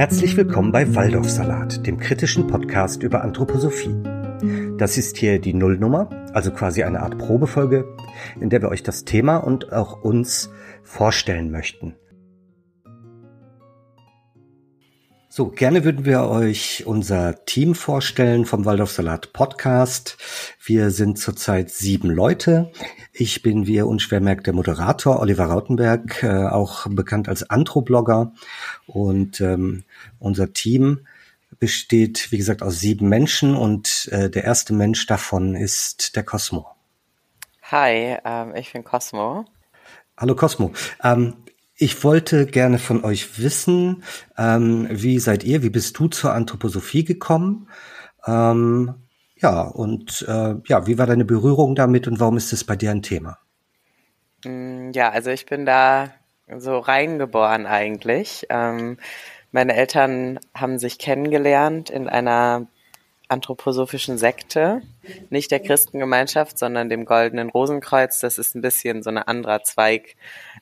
Herzlich willkommen bei Waldorfsalat, dem kritischen Podcast über Anthroposophie. Das ist hier die Nullnummer, also quasi eine Art Probefolge, in der wir euch das Thema und auch uns vorstellen möchten. So, gerne würden wir euch unser Team vorstellen vom Waldorfsalat Podcast. Wir sind zurzeit sieben Leute. Ich bin, wie ihr unschwer merkt, der Moderator Oliver Rautenberg, äh, auch bekannt als Anthroblogger. Und ähm, unser Team besteht, wie gesagt, aus sieben Menschen und äh, der erste Mensch davon ist der Cosmo. Hi, ähm, ich bin Cosmo. Hallo Cosmo. Ähm, ich wollte gerne von euch wissen, ähm, wie seid ihr, wie bist du zur Anthroposophie gekommen? Ähm, ja, und äh, ja, wie war deine Berührung damit und warum ist es bei dir ein Thema? Mm, ja, also ich bin da so reingeboren eigentlich. Ähm, meine Eltern haben sich kennengelernt in einer anthroposophischen Sekte, nicht der Christengemeinschaft, sondern dem Goldenen Rosenkreuz. Das ist ein bisschen so ein anderer Zweig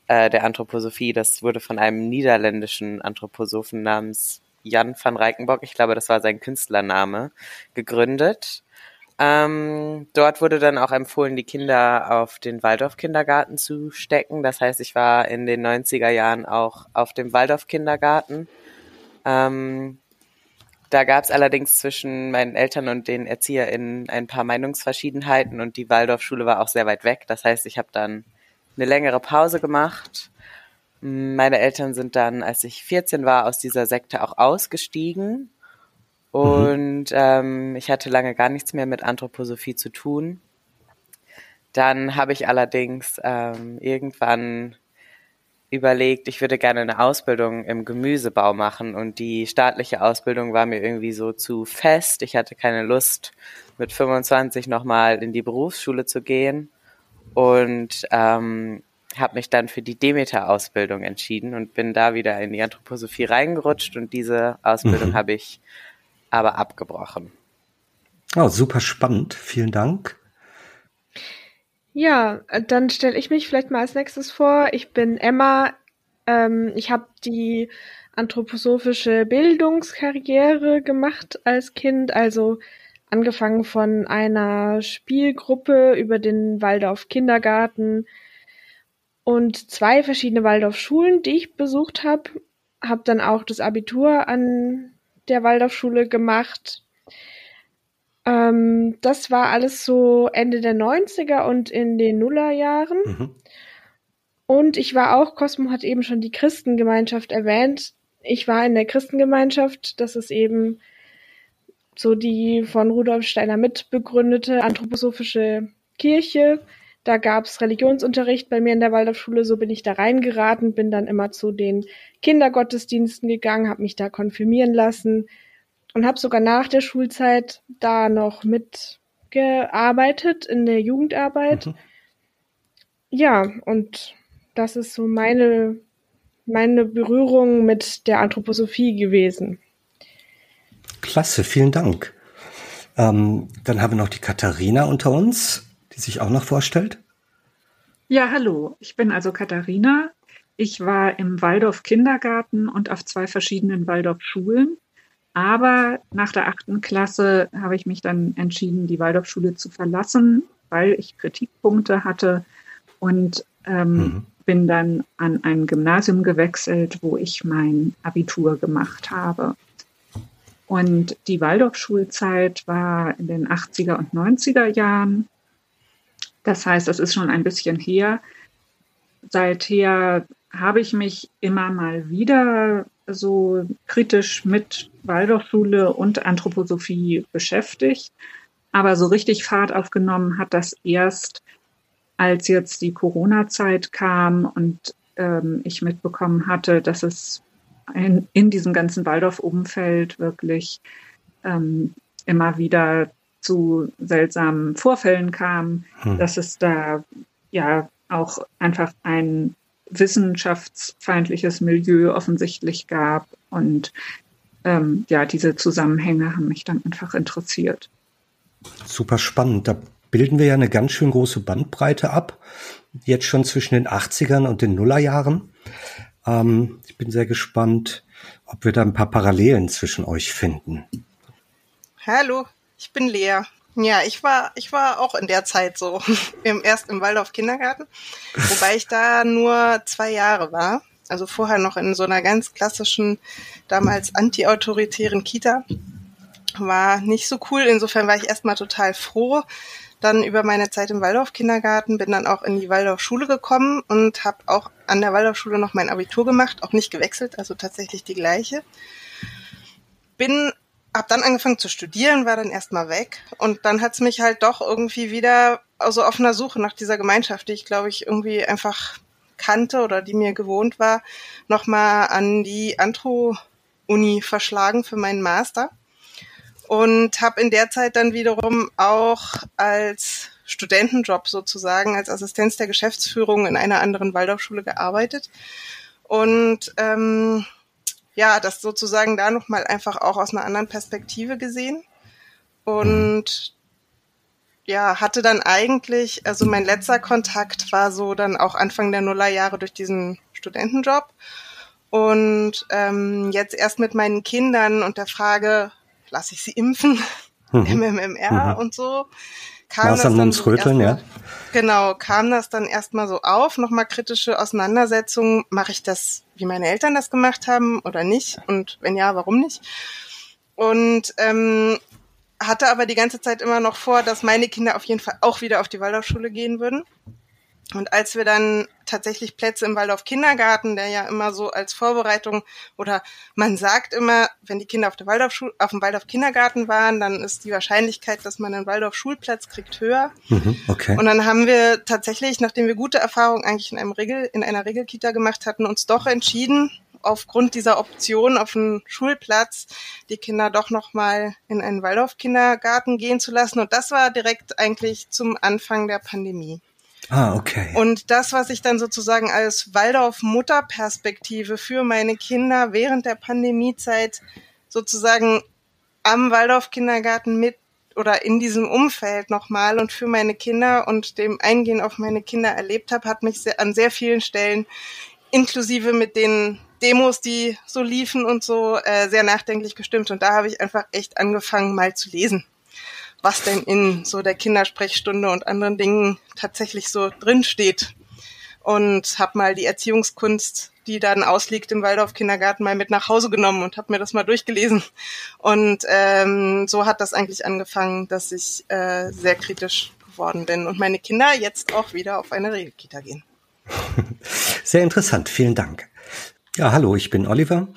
äh, der Anthroposophie. Das wurde von einem niederländischen Anthroposophen namens Jan van Reickenbock, ich glaube, das war sein Künstlername, gegründet. Ähm, dort wurde dann auch empfohlen, die Kinder auf den Waldorf-Kindergarten zu stecken. Das heißt, ich war in den 90er Jahren auch auf dem Waldorf-Kindergarten. Ähm, da gab es allerdings zwischen meinen Eltern und den ErzieherInnen ein paar Meinungsverschiedenheiten und die Waldorfschule war auch sehr weit weg. Das heißt, ich habe dann eine längere Pause gemacht. Meine Eltern sind dann, als ich 14 war, aus dieser Sekte auch ausgestiegen. Und mhm. ähm, ich hatte lange gar nichts mehr mit Anthroposophie zu tun. Dann habe ich allerdings ähm, irgendwann überlegt, ich würde gerne eine Ausbildung im Gemüsebau machen und die staatliche Ausbildung war mir irgendwie so zu fest. Ich hatte keine Lust, mit 25 nochmal in die Berufsschule zu gehen und ähm, habe mich dann für die Demeter-Ausbildung entschieden und bin da wieder in die Anthroposophie reingerutscht und diese Ausbildung mhm. habe ich aber abgebrochen. Oh, super spannend. Vielen Dank. Ja, dann stelle ich mich vielleicht mal als nächstes vor. Ich bin Emma. Ähm, ich habe die anthroposophische Bildungskarriere gemacht als Kind, also angefangen von einer Spielgruppe über den Waldorf Kindergarten und zwei verschiedene Waldorf Schulen, die ich besucht habe. Habe dann auch das Abitur an der Waldorfschule gemacht ähm, das war alles so Ende der 90er und in den Nullerjahren. Mhm. Und ich war auch, Cosmo hat eben schon die Christengemeinschaft erwähnt. Ich war in der Christengemeinschaft. Das ist eben so die von Rudolf Steiner mitbegründete anthroposophische Kirche. Da gab's Religionsunterricht bei mir in der Waldorfschule, so bin ich da reingeraten, bin dann immer zu den Kindergottesdiensten gegangen, habe mich da konfirmieren lassen, und habe sogar nach der Schulzeit da noch mitgearbeitet in der Jugendarbeit. Mhm. Ja, und das ist so meine, meine Berührung mit der Anthroposophie gewesen. Klasse, vielen Dank. Ähm, dann haben wir noch die Katharina unter uns, die sich auch noch vorstellt. Ja, hallo. Ich bin also Katharina. Ich war im Waldorf Kindergarten und auf zwei verschiedenen Waldorf Schulen. Aber nach der achten Klasse habe ich mich dann entschieden, die Waldorfschule zu verlassen, weil ich Kritikpunkte hatte und ähm, mhm. bin dann an ein Gymnasium gewechselt, wo ich mein Abitur gemacht habe. Und die Waldorfschulzeit war in den 80er und 90er Jahren. Das heißt, das ist schon ein bisschen her. Seither habe ich mich immer mal wieder so kritisch mit Waldorfschule und Anthroposophie beschäftigt. Aber so richtig Fahrt aufgenommen hat das erst, als jetzt die Corona-Zeit kam und ähm, ich mitbekommen hatte, dass es in, in diesem ganzen Waldorf-Umfeld wirklich ähm, immer wieder zu seltsamen Vorfällen kam, hm. dass es da ja auch einfach ein wissenschaftsfeindliches Milieu offensichtlich gab. Und ähm, ja, diese Zusammenhänge haben mich dann einfach interessiert. Super spannend. Da bilden wir ja eine ganz schön große Bandbreite ab. Jetzt schon zwischen den 80ern und den Nullerjahren. Ähm, ich bin sehr gespannt, ob wir da ein paar Parallelen zwischen euch finden. Hallo, ich bin Lea. Ja, ich war, ich war auch in der Zeit so im, erst im Waldorf Kindergarten, wobei ich da nur zwei Jahre war. Also vorher noch in so einer ganz klassischen, damals anti-autoritären Kita. War nicht so cool. Insofern war ich erstmal total froh. Dann über meine Zeit im Waldorf Kindergarten bin dann auch in die Waldorf Schule gekommen und habe auch an der Waldorf Schule noch mein Abitur gemacht, auch nicht gewechselt, also tatsächlich die gleiche. Bin hab dann angefangen zu studieren, war dann erstmal weg und dann hat's mich halt doch irgendwie wieder also auf einer Suche nach dieser Gemeinschaft, die ich glaube ich irgendwie einfach kannte oder die mir gewohnt war, nochmal an die Antro-Uni verschlagen für meinen Master und habe in der Zeit dann wiederum auch als Studentenjob sozusagen als Assistenz der Geschäftsführung in einer anderen Waldorfschule gearbeitet und ähm, ja, das sozusagen da nochmal einfach auch aus einer anderen Perspektive gesehen. Und ja, hatte dann eigentlich, also mein letzter Kontakt war so dann auch Anfang der Nullerjahre durch diesen Studentenjob. Und ähm, jetzt erst mit meinen Kindern und der Frage, lasse ich sie impfen, mhm. MMMR mhm. und so, kam das dann so Röteln, ja. Genau, kam das dann erstmal so auf, nochmal kritische Auseinandersetzungen, mache ich das, wie meine Eltern das gemacht haben oder nicht? Und wenn ja, warum nicht? Und ähm, hatte aber die ganze Zeit immer noch vor, dass meine Kinder auf jeden Fall auch wieder auf die Waldorfschule gehen würden. Und als wir dann tatsächlich Plätze im Waldorf Kindergarten, der ja immer so als Vorbereitung oder man sagt immer, wenn die Kinder auf, der Waldorf auf dem Waldorf Kindergarten waren, dann ist die Wahrscheinlichkeit, dass man einen Waldorf Schulplatz kriegt, höher. Mhm, okay. Und dann haben wir tatsächlich, nachdem wir gute Erfahrungen eigentlich in einem Regel, in einer Regelkita gemacht hatten, uns doch entschieden, aufgrund dieser Option auf einen Schulplatz die Kinder doch nochmal in einen Waldorf Kindergarten gehen zu lassen. Und das war direkt eigentlich zum Anfang der Pandemie. Ah, okay. Und das, was ich dann sozusagen als Waldorf-Mutterperspektive für meine Kinder während der Pandemiezeit sozusagen am Waldorf-Kindergarten mit oder in diesem Umfeld nochmal und für meine Kinder und dem Eingehen auf meine Kinder erlebt habe, hat mich an sehr vielen Stellen, inklusive mit den Demos, die so liefen und so, äh, sehr nachdenklich gestimmt. Und da habe ich einfach echt angefangen, mal zu lesen was denn in so der Kindersprechstunde und anderen Dingen tatsächlich so drin steht. Und habe mal die Erziehungskunst, die dann ausliegt im Waldorf Kindergarten, mal mit nach Hause genommen und habe mir das mal durchgelesen. Und ähm, so hat das eigentlich angefangen, dass ich äh, sehr kritisch geworden bin und meine Kinder jetzt auch wieder auf eine Regelkita gehen. Sehr interessant, vielen Dank. Ja, hallo, ich bin Oliver.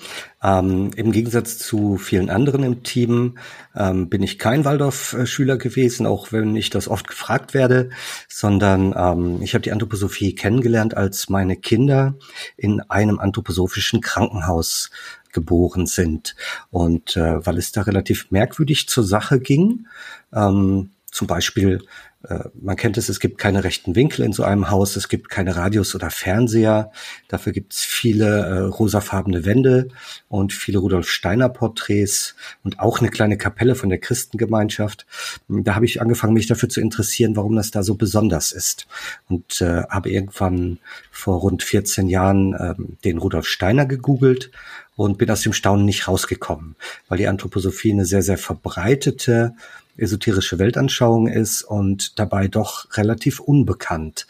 Ähm, Im Gegensatz zu vielen anderen im Team ähm, bin ich kein Waldorf-Schüler gewesen, auch wenn ich das oft gefragt werde, sondern ähm, ich habe die Anthroposophie kennengelernt, als meine Kinder in einem anthroposophischen Krankenhaus geboren sind. Und äh, weil es da relativ merkwürdig zur Sache ging, ähm, zum Beispiel äh, man kennt es, es gibt keine rechten Winkel in so einem Haus, es gibt keine Radios oder Fernseher. Dafür gibt es viele äh, rosafarbene Wände und viele Rudolf Steiner Porträts und auch eine kleine Kapelle von der Christengemeinschaft. Da habe ich angefangen, mich dafür zu interessieren, warum das da so besonders ist. Und äh, habe irgendwann vor rund 14 Jahren äh, den Rudolf Steiner gegoogelt und bin aus dem Staunen nicht rausgekommen, weil die Anthroposophie eine sehr, sehr verbreitete esoterische Weltanschauung ist und dabei doch relativ unbekannt.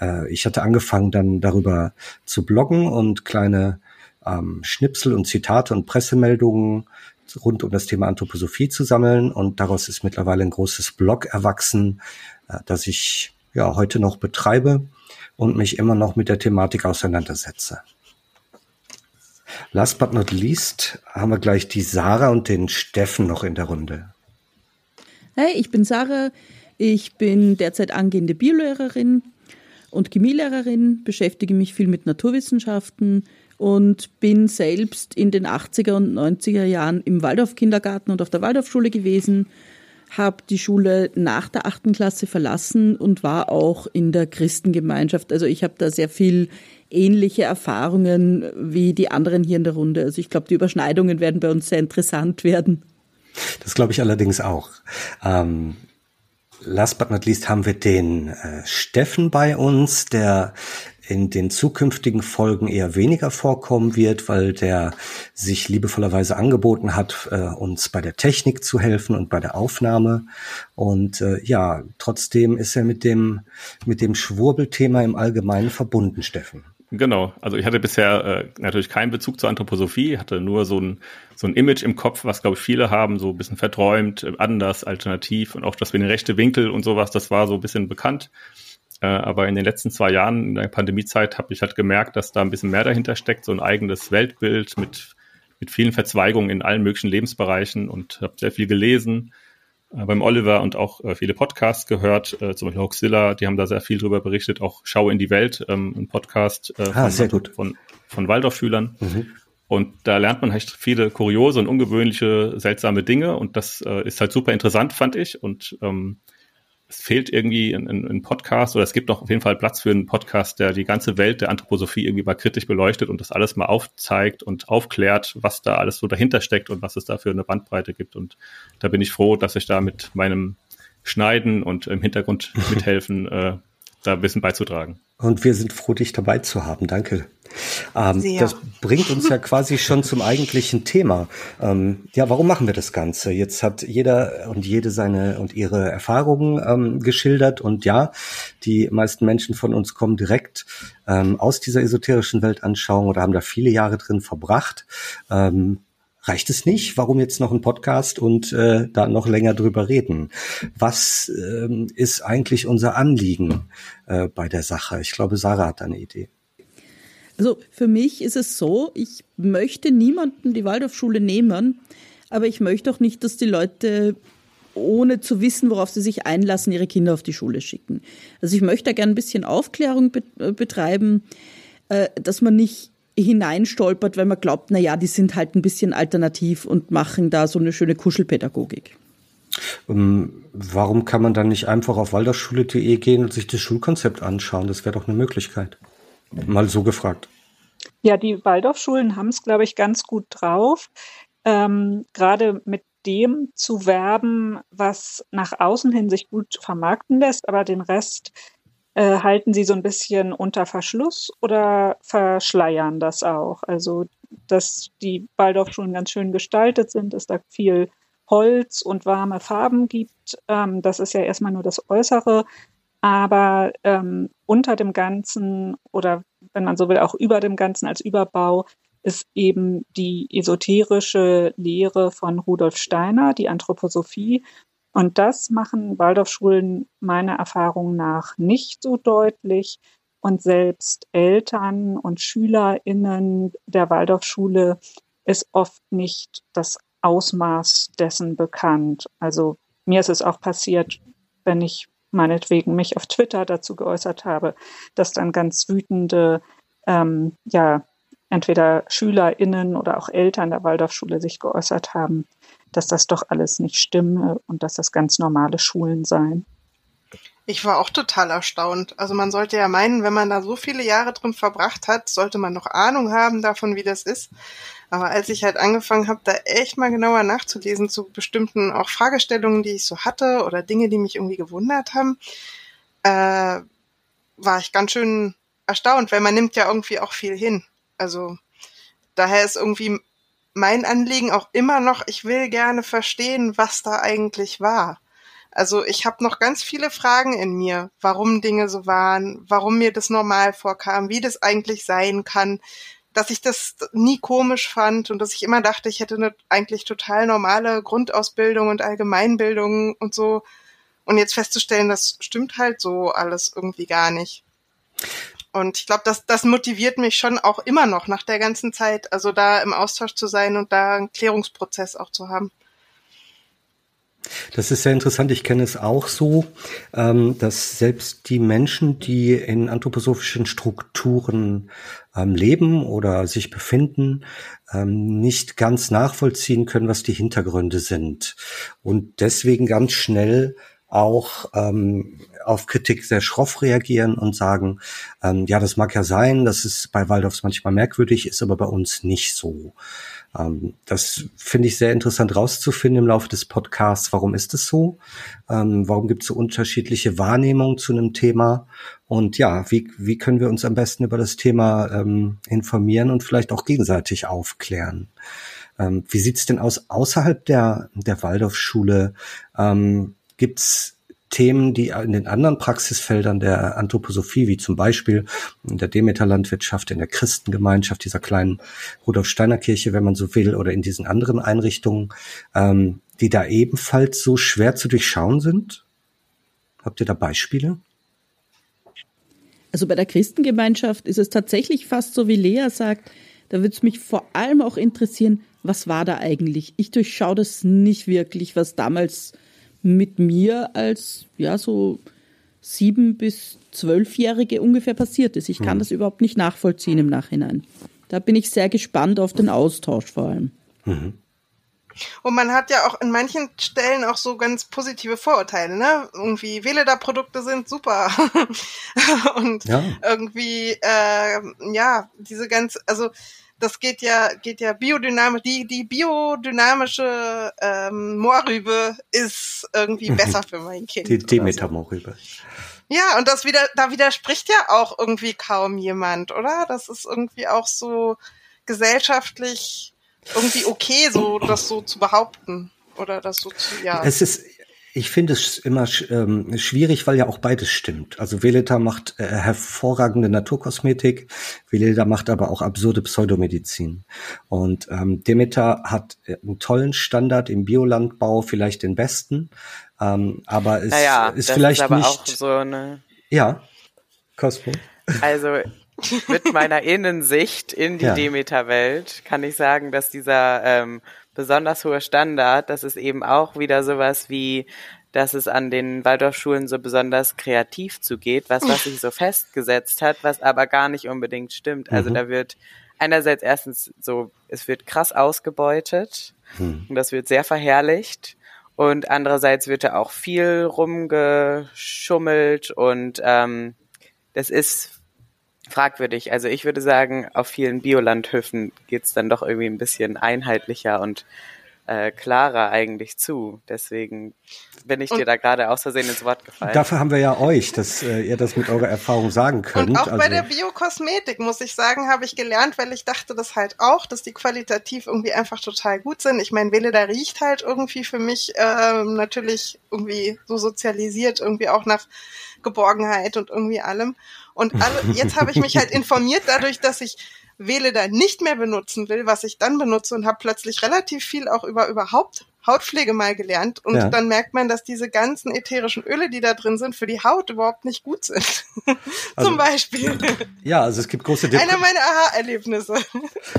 Äh, ich hatte angefangen dann darüber zu bloggen und kleine ähm, Schnipsel und Zitate und Pressemeldungen rund um das Thema Anthroposophie zu sammeln und daraus ist mittlerweile ein großes Blog erwachsen, äh, das ich ja heute noch betreibe und mich immer noch mit der Thematik auseinandersetze. Last but not least haben wir gleich die Sarah und den Steffen noch in der Runde. Hey, ich bin Sarah. Ich bin derzeit angehende Biolehrerin und Chemielehrerin, beschäftige mich viel mit Naturwissenschaften und bin selbst in den 80er und 90er Jahren im Waldorf-Kindergarten und auf der Waldorfschule gewesen, habe die Schule nach der achten Klasse verlassen und war auch in der Christengemeinschaft. Also ich habe da sehr viel ähnliche Erfahrungen wie die anderen hier in der Runde. Also ich glaube, die Überschneidungen werden bei uns sehr interessant werden. Das glaube ich allerdings auch. Ähm, last but not least haben wir den äh, Steffen bei uns, der in den zukünftigen Folgen eher weniger vorkommen wird, weil der sich liebevollerweise angeboten hat, äh, uns bei der Technik zu helfen und bei der Aufnahme. Und äh, ja, trotzdem ist er mit dem, mit dem Schwurbelthema im Allgemeinen verbunden, Steffen. Genau, also ich hatte bisher äh, natürlich keinen Bezug zur Anthroposophie, hatte nur so ein, so ein Image im Kopf, was glaube ich viele haben, so ein bisschen verträumt, äh, anders, alternativ und auch das mit den rechten Winkel und sowas, das war so ein bisschen bekannt. Äh, aber in den letzten zwei Jahren in der Pandemiezeit habe ich halt gemerkt, dass da ein bisschen mehr dahinter steckt, so ein eigenes Weltbild mit, mit vielen Verzweigungen in allen möglichen Lebensbereichen und habe sehr viel gelesen, beim Oliver und auch äh, viele Podcasts gehört, äh, zum Beispiel Hoaxilla, die haben da sehr viel drüber berichtet, auch Schau in die Welt, ähm, ein Podcast äh, ah, von, gut. von, von Waldorfschülern. Mhm. Und da lernt man halt viele kuriose und ungewöhnliche, seltsame Dinge und das äh, ist halt super interessant, fand ich. Und ähm, es fehlt irgendwie ein, ein, Podcast oder es gibt doch auf jeden Fall Platz für einen Podcast, der die ganze Welt der Anthroposophie irgendwie mal kritisch beleuchtet und das alles mal aufzeigt und aufklärt, was da alles so dahinter steckt und was es da für eine Bandbreite gibt. Und da bin ich froh, dass ich da mit meinem Schneiden und im Hintergrund mithelfen, äh, da ein bisschen beizutragen. Und wir sind froh, dich dabei zu haben. Danke. Ähm, das bringt uns ja quasi schon zum eigentlichen Thema. Ähm, ja, warum machen wir das Ganze? Jetzt hat jeder und jede seine und ihre Erfahrungen ähm, geschildert und ja, die meisten Menschen von uns kommen direkt ähm, aus dieser esoterischen Weltanschauung oder haben da viele Jahre drin verbracht. Ähm, reicht es nicht? Warum jetzt noch ein Podcast und äh, da noch länger drüber reden? Was ähm, ist eigentlich unser Anliegen äh, bei der Sache? Ich glaube, Sarah hat eine Idee. Also für mich ist es so, ich möchte niemanden die Waldorfschule nehmen, aber ich möchte auch nicht, dass die Leute ohne zu wissen, worauf sie sich einlassen, ihre Kinder auf die Schule schicken. Also ich möchte da gerne ein bisschen Aufklärung äh, betreiben, äh, dass man nicht hineinstolpert, wenn man glaubt, na ja, die sind halt ein bisschen alternativ und machen da so eine schöne Kuschelpädagogik. Ähm, warum kann man dann nicht einfach auf waldorfschule.de gehen und sich das Schulkonzept anschauen? Das wäre doch eine Möglichkeit. Mal so gefragt. Ja, die Waldorfschulen haben es, glaube ich, ganz gut drauf. Ähm, Gerade mit dem zu werben, was nach außen hin sich gut vermarkten lässt, aber den Rest äh, halten sie so ein bisschen unter Verschluss oder verschleiern das auch? Also, dass die Waldorfschulen ganz schön gestaltet sind, dass da viel Holz und warme Farben gibt, ähm, das ist ja erstmal nur das Äußere. Aber ähm, unter dem Ganzen oder wenn man so will, auch über dem Ganzen als Überbau ist eben die esoterische Lehre von Rudolf Steiner, die Anthroposophie. Und das machen Waldorfschulen meiner Erfahrung nach nicht so deutlich. Und selbst Eltern und SchülerInnen der Waldorfschule ist oft nicht das Ausmaß dessen bekannt. Also mir ist es auch passiert, wenn ich meinetwegen mich auf Twitter dazu geäußert habe, dass dann ganz wütende, ähm, ja, entweder SchülerInnen oder auch Eltern der Waldorfschule sich geäußert haben, dass das doch alles nicht stimme und dass das ganz normale Schulen seien. Ich war auch total erstaunt. Also man sollte ja meinen, wenn man da so viele Jahre drin verbracht hat, sollte man noch Ahnung haben davon, wie das ist. Aber als ich halt angefangen habe, da echt mal genauer nachzulesen zu bestimmten auch Fragestellungen, die ich so hatte oder Dinge, die mich irgendwie gewundert haben, äh, war ich ganz schön erstaunt, weil man nimmt ja irgendwie auch viel hin. Also daher ist irgendwie mein Anliegen auch immer noch, ich will gerne verstehen, was da eigentlich war. Also ich habe noch ganz viele Fragen in mir, warum Dinge so waren, warum mir das normal vorkam, wie das eigentlich sein kann, dass ich das nie komisch fand und dass ich immer dachte, ich hätte eine eigentlich total normale Grundausbildung und Allgemeinbildung und so. Und jetzt festzustellen, das stimmt halt so alles irgendwie gar nicht. Und ich glaube, das, das motiviert mich schon auch immer noch nach der ganzen Zeit, also da im Austausch zu sein und da einen Klärungsprozess auch zu haben. Das ist sehr interessant. Ich kenne es auch so, ähm, dass selbst die Menschen, die in anthroposophischen Strukturen ähm, leben oder sich befinden, ähm, nicht ganz nachvollziehen können, was die Hintergründe sind. Und deswegen ganz schnell auch ähm, auf Kritik sehr schroff reagieren und sagen, ähm, ja, das mag ja sein, dass es bei Waldorfs manchmal merkwürdig ist, aber bei uns nicht so. Ähm, das finde ich sehr interessant rauszufinden im Laufe des Podcasts. Warum ist es so? Ähm, warum gibt es so unterschiedliche Wahrnehmungen zu einem Thema? Und ja, wie, wie können wir uns am besten über das Thema ähm, informieren und vielleicht auch gegenseitig aufklären? Ähm, wie sieht's denn aus außerhalb der, der Waldorfschule? Ähm, gibt's Themen, die in den anderen Praxisfeldern der Anthroposophie, wie zum Beispiel in der Demeter-Landwirtschaft, in der Christengemeinschaft, dieser kleinen Rudolf-Steiner-Kirche, wenn man so will, oder in diesen anderen Einrichtungen, ähm, die da ebenfalls so schwer zu durchschauen sind? Habt ihr da Beispiele? Also bei der Christengemeinschaft ist es tatsächlich fast so, wie Lea sagt, da würde es mich vor allem auch interessieren, was war da eigentlich? Ich durchschaue das nicht wirklich, was damals mit mir als, ja, so sieben- bis zwölfjährige ungefähr passiert ist. Ich kann mhm. das überhaupt nicht nachvollziehen im Nachhinein. Da bin ich sehr gespannt auf den Austausch vor allem. Mhm. Und man hat ja auch in manchen Stellen auch so ganz positive Vorurteile, ne? Irgendwie Veleda-Produkte sind super. und ja. irgendwie, äh, ja, diese ganz, also das geht ja, geht ja biodynamisch, die, die biodynamische ähm, Moorrübe ist irgendwie mhm. besser für mein Kind. Die Demeter-Moorrübe. Ja, und das wieder, da widerspricht ja auch irgendwie kaum jemand, oder? Das ist irgendwie auch so gesellschaftlich irgendwie okay, so das so zu behaupten. Oder das so zu, ja. Es ist, ich finde es immer ähm, schwierig, weil ja auch beides stimmt. Also Veleta macht äh, hervorragende Naturkosmetik, Veleta macht aber auch absurde Pseudomedizin. Und ähm, Demeter hat äh, einen tollen Standard im Biolandbau, vielleicht den besten, ähm, aber es naja, ist vielleicht ist aber nicht. Auch so eine ja, Cosmo. Also mit meiner Innensicht in die ja. Demeter-Welt kann ich sagen, dass dieser ähm, besonders hoher Standard, das ist eben auch wieder sowas wie, dass es an den Waldorfschulen so besonders kreativ zugeht, was, was sich so festgesetzt hat, was aber gar nicht unbedingt stimmt. Also mhm. da wird einerseits erstens so, es wird krass ausgebeutet mhm. und das wird sehr verherrlicht. Und andererseits wird da auch viel rumgeschummelt und ähm, das ist fragwürdig. Also ich würde sagen, auf vielen Biolandhöfen geht's dann doch irgendwie ein bisschen einheitlicher und äh, klarer eigentlich zu. Deswegen bin ich und dir da gerade aus Versehen ins Wort gefallen. Dafür haben wir ja euch, dass äh, ihr das mit eurer Erfahrung sagen könnt. Und auch also bei der Biokosmetik, muss ich sagen, habe ich gelernt, weil ich dachte das halt auch, dass die qualitativ irgendwie einfach total gut sind. Ich meine, Wille, da riecht halt irgendwie für mich äh, natürlich irgendwie so sozialisiert, irgendwie auch nach Geborgenheit und irgendwie allem. Und alle, jetzt habe ich mich halt informiert dadurch, dass ich Wähle da nicht mehr benutzen will, was ich dann benutze und habe plötzlich relativ viel auch über überhaupt Hautpflege mal gelernt und ja. dann merkt man, dass diese ganzen ätherischen Öle, die da drin sind, für die Haut überhaupt nicht gut sind. Also, Zum Beispiel. Ja, also es gibt große Diskrepanzen. Einer meiner Aha-Erlebnisse.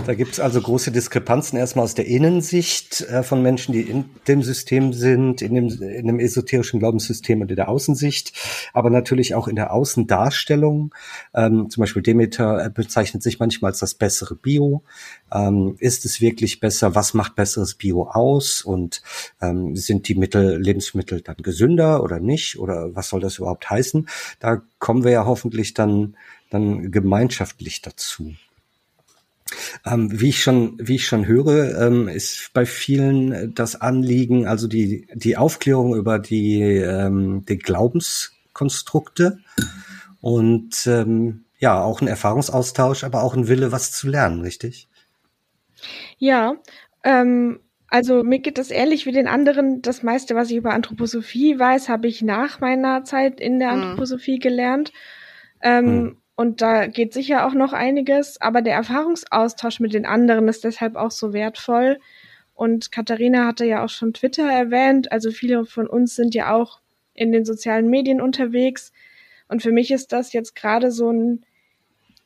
Da gibt es also große Diskrepanzen erstmal aus der Innensicht äh, von Menschen, die in dem System sind, in dem, in dem esoterischen Glaubenssystem und in der Außensicht, aber natürlich auch in der Außendarstellung. Ähm, zum Beispiel Demeter äh, bezeichnet sich manchmal als das bessere Bio. Ähm, ist es wirklich besser? Was macht besseres Bio aus? Und ähm, sind die Mittel, Lebensmittel dann gesünder oder nicht? Oder was soll das überhaupt heißen? Da kommen wir ja hoffentlich dann, dann gemeinschaftlich dazu. Ähm, wie ich schon, wie ich schon höre, ähm, ist bei vielen das Anliegen, also die, die Aufklärung über die, ähm, die Glaubenskonstrukte und ähm, ja, auch ein Erfahrungsaustausch, aber auch ein Wille, was zu lernen, richtig? Ja, ähm, also mir geht das ähnlich wie den anderen. Das meiste, was ich über Anthroposophie weiß, habe ich nach meiner Zeit in der mhm. Anthroposophie gelernt. Ähm, mhm. Und da geht sicher auch noch einiges, aber der Erfahrungsaustausch mit den anderen ist deshalb auch so wertvoll. Und Katharina hatte ja auch schon Twitter erwähnt. Also viele von uns sind ja auch in den sozialen Medien unterwegs. Und für mich ist das jetzt gerade so ein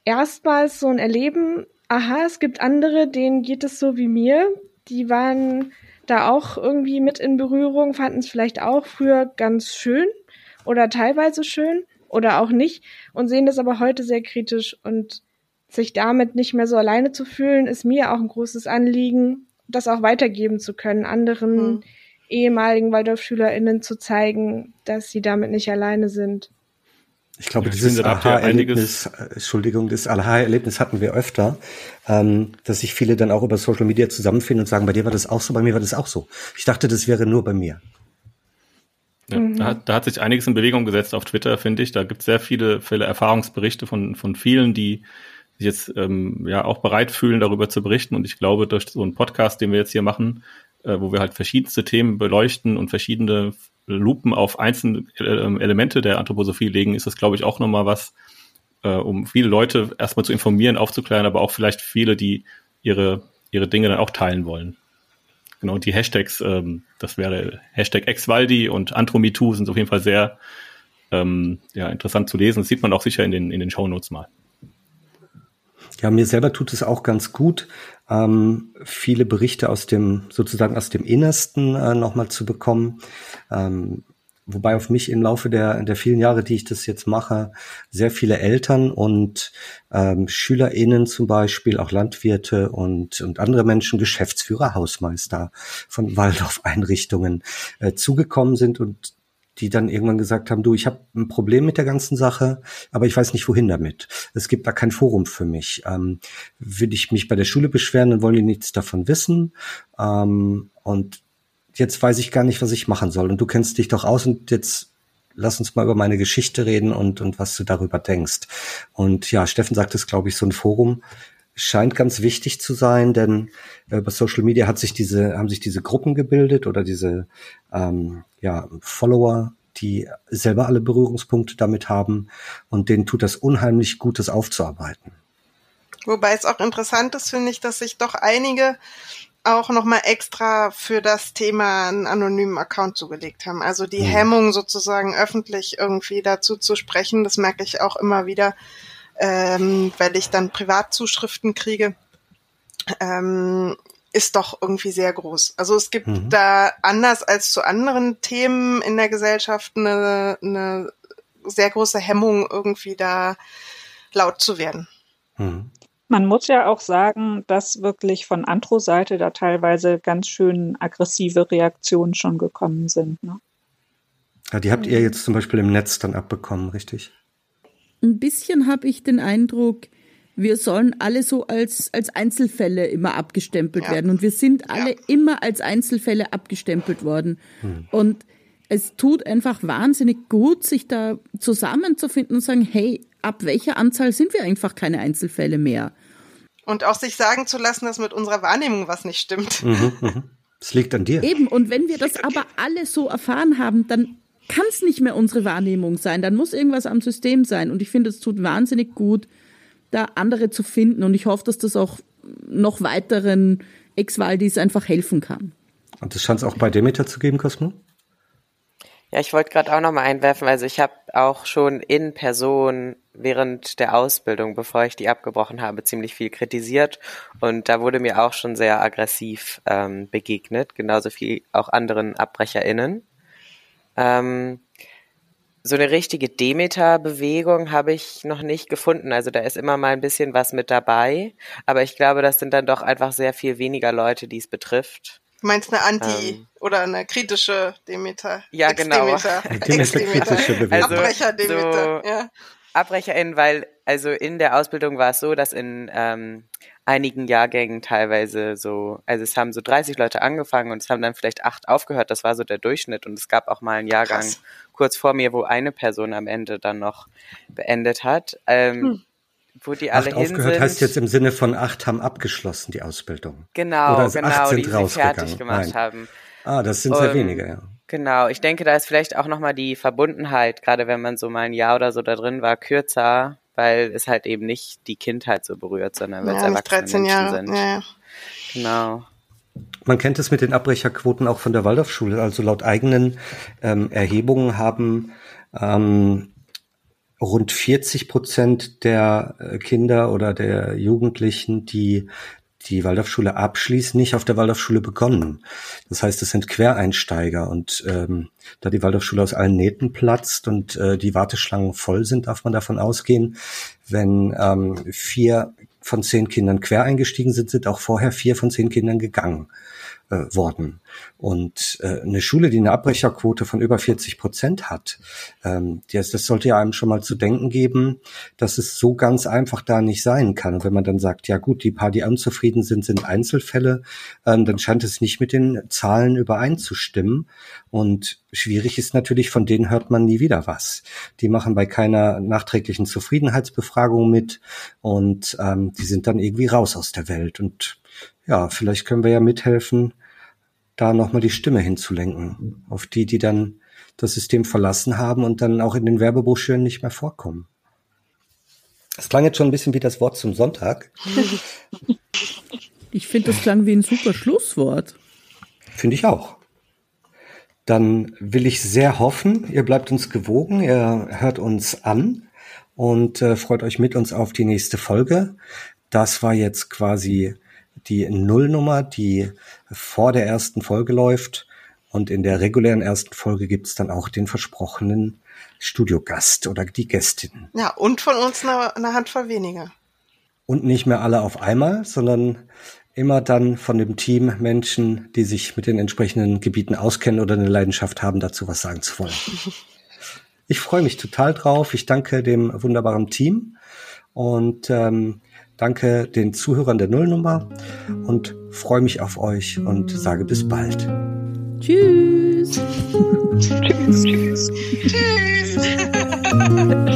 erstmals so ein Erleben. Aha, es gibt andere, denen geht es so wie mir die waren da auch irgendwie mit in Berührung, fanden es vielleicht auch früher ganz schön oder teilweise schön oder auch nicht und sehen das aber heute sehr kritisch und sich damit nicht mehr so alleine zu fühlen, ist mir auch ein großes Anliegen, das auch weitergeben zu können, anderen mhm. ehemaligen Waldorfschülerinnen zu zeigen, dass sie damit nicht alleine sind. Ich glaube, ja, dieses Aha-Erlebnis, äh, Entschuldigung, das Aha-Erlebnis hatten wir öfter, ähm, dass sich viele dann auch über Social Media zusammenfinden und sagen, bei dir war das auch so, bei mir war das auch so. Ich dachte, das wäre nur bei mir. Ja, mhm. da, hat, da hat sich einiges in Bewegung gesetzt auf Twitter, finde ich. Da gibt es sehr viele, viele Erfahrungsberichte von, von vielen, die sich jetzt ähm, ja auch bereit fühlen, darüber zu berichten. Und ich glaube, durch so einen Podcast, den wir jetzt hier machen, äh, wo wir halt verschiedenste Themen beleuchten und verschiedene Lupen auf einzelne äh, Elemente der Anthroposophie legen, ist das, glaube ich, auch nochmal was, äh, um viele Leute erstmal zu informieren, aufzuklären, aber auch vielleicht viele, die ihre, ihre Dinge dann auch teilen wollen. Genau, die Hashtags, ähm, das wäre Hashtag Exvaldi und Anthromitu sind auf jeden Fall sehr ähm, ja, interessant zu lesen. Das sieht man auch sicher in den, in den Shownotes mal. Ja, mir selber tut es auch ganz gut, ähm, viele Berichte aus dem, sozusagen aus dem Innersten äh, nochmal zu bekommen. Ähm, wobei auf mich im Laufe der, der vielen Jahre, die ich das jetzt mache, sehr viele Eltern und ähm, SchülerInnen zum Beispiel, auch Landwirte und, und andere Menschen, Geschäftsführer, Hausmeister von Waldorf-Einrichtungen äh, zugekommen sind und die dann irgendwann gesagt haben, du, ich habe ein Problem mit der ganzen Sache, aber ich weiß nicht, wohin damit. Es gibt da kein Forum für mich. Ähm, will ich mich bei der Schule beschweren, dann wollen die nichts davon wissen. Ähm, und jetzt weiß ich gar nicht, was ich machen soll. Und du kennst dich doch aus und jetzt lass uns mal über meine Geschichte reden und, und was du darüber denkst. Und ja, Steffen sagt es, glaube ich, so ein Forum scheint ganz wichtig zu sein, denn äh, über Social Media hat sich diese, haben sich diese Gruppen gebildet oder diese ähm, ja, Follower, die selber alle Berührungspunkte damit haben und denen tut das unheimlich gut, das aufzuarbeiten. Wobei es auch interessant ist, finde ich, dass sich doch einige auch nochmal extra für das Thema einen anonymen Account zugelegt haben. Also die mhm. Hemmung sozusagen öffentlich irgendwie dazu zu sprechen, das merke ich auch immer wieder, ähm, weil ich dann Privatzuschriften kriege, ähm, ist doch irgendwie sehr groß. Also es gibt mhm. da anders als zu anderen Themen in der Gesellschaft eine, eine sehr große Hemmung, irgendwie da laut zu werden. Mhm. Man muss ja auch sagen, dass wirklich von Antro-Seite da teilweise ganz schön aggressive Reaktionen schon gekommen sind. Ne? Ja, die habt ihr jetzt zum Beispiel im Netz dann abbekommen, richtig? Ein bisschen habe ich den Eindruck, wir sollen alle so als, als Einzelfälle immer abgestempelt ja. werden. Und wir sind alle ja. immer als Einzelfälle abgestempelt worden. Hm. Und es tut einfach wahnsinnig gut, sich da zusammenzufinden und sagen, hey, ab welcher Anzahl sind wir einfach keine Einzelfälle mehr? Und auch sich sagen zu lassen, dass mit unserer Wahrnehmung was nicht stimmt. Mhm, mhm. Es liegt an dir. Eben, und wenn wir das aber alle so erfahren haben, dann kann es nicht mehr unsere Wahrnehmung sein. Dann muss irgendwas am System sein. Und ich finde, es tut wahnsinnig gut, da andere zu finden. Und ich hoffe, dass das auch noch weiteren Ex-Waldis einfach helfen kann. Und das scheint es auch bei Demeter zu geben, Cosmo? Ja, ich wollte gerade auch nochmal einwerfen, also ich habe auch schon in Person während der Ausbildung, bevor ich die abgebrochen habe, ziemlich viel kritisiert und da wurde mir auch schon sehr aggressiv ähm, begegnet, genauso viel auch anderen AbbrecherInnen. Ähm, so eine richtige Demeter-Bewegung habe ich noch nicht gefunden. Also da ist immer mal ein bisschen was mit dabei, aber ich glaube, das sind dann doch einfach sehr viel weniger Leute, die es betrifft. Du meinst eine Anti- ähm, oder eine kritische Demeter? Ja, genau. Demeter-kritische Bewegung. Also, Abbrecher-Demeter, so ja. AbbrecherInnen, weil also in der Ausbildung war es so, dass in ähm, einigen Jahrgängen teilweise so, also es haben so 30 Leute angefangen und es haben dann vielleicht acht aufgehört. Das war so der Durchschnitt. Und es gab auch mal einen Jahrgang Krass. kurz vor mir, wo eine Person am Ende dann noch beendet hat. Ähm, hm. Wo die alle acht hin aufgehört sind. heißt jetzt im Sinne von acht haben abgeschlossen die Ausbildung. Genau, Oder genau, die sie fertig gemacht Nein. haben. Ah, das sind sehr wenige, ja. Genau, ich denke, da ist vielleicht auch nochmal die Verbundenheit, gerade wenn man so mal ein Jahr oder so da drin war, kürzer, weil es halt eben nicht die Kindheit so berührt, sondern weil ja, es erwachsene 13 Menschen Jahre. sind. Ja. Genau. Man kennt es mit den Abbrecherquoten auch von der Waldorfschule. Also laut eigenen ähm, Erhebungen haben ähm, rund 40 Prozent der äh, Kinder oder der Jugendlichen, die die Waldorfschule abschließen, nicht auf der Waldorfschule begonnen. Das heißt, es sind Quereinsteiger und ähm, da die Waldorfschule aus allen Nähten platzt und äh, die Warteschlangen voll sind, darf man davon ausgehen, wenn ähm, vier von zehn Kindern quer eingestiegen sind, sind auch vorher vier von zehn Kindern gegangen. Äh, worden. Und äh, eine Schule, die eine Abbrecherquote von über 40 Prozent hat, ähm, das, das sollte ja einem schon mal zu denken geben, dass es so ganz einfach da nicht sein kann. Und wenn man dann sagt, ja gut, die paar, die unzufrieden sind, sind Einzelfälle, ähm, dann scheint es nicht mit den Zahlen übereinzustimmen. Und schwierig ist natürlich, von denen hört man nie wieder was. Die machen bei keiner nachträglichen Zufriedenheitsbefragung mit und ähm, die sind dann irgendwie raus aus der Welt. Und ja, vielleicht können wir ja mithelfen, da nochmal die Stimme hinzulenken auf die, die dann das System verlassen haben und dann auch in den Werbebroschüren nicht mehr vorkommen. Das klang jetzt schon ein bisschen wie das Wort zum Sonntag. Ich finde, das klang wie ein super Schlusswort. Finde ich auch. Dann will ich sehr hoffen, ihr bleibt uns gewogen, ihr hört uns an und äh, freut euch mit uns auf die nächste Folge. Das war jetzt quasi die Nullnummer, die vor der ersten Folge läuft. Und in der regulären ersten Folge gibt's dann auch den versprochenen Studiogast oder die Gästin. Ja, und von uns eine, eine Handvoll weniger. Und nicht mehr alle auf einmal, sondern immer dann von dem Team Menschen, die sich mit den entsprechenden Gebieten auskennen oder eine Leidenschaft haben, dazu was sagen zu wollen. Ich freue mich total drauf. Ich danke dem wunderbaren Team und ähm, Danke den Zuhörern der Nullnummer und freue mich auf euch und sage bis bald. Tschüss. tschüss. Tschüss. Tschüss.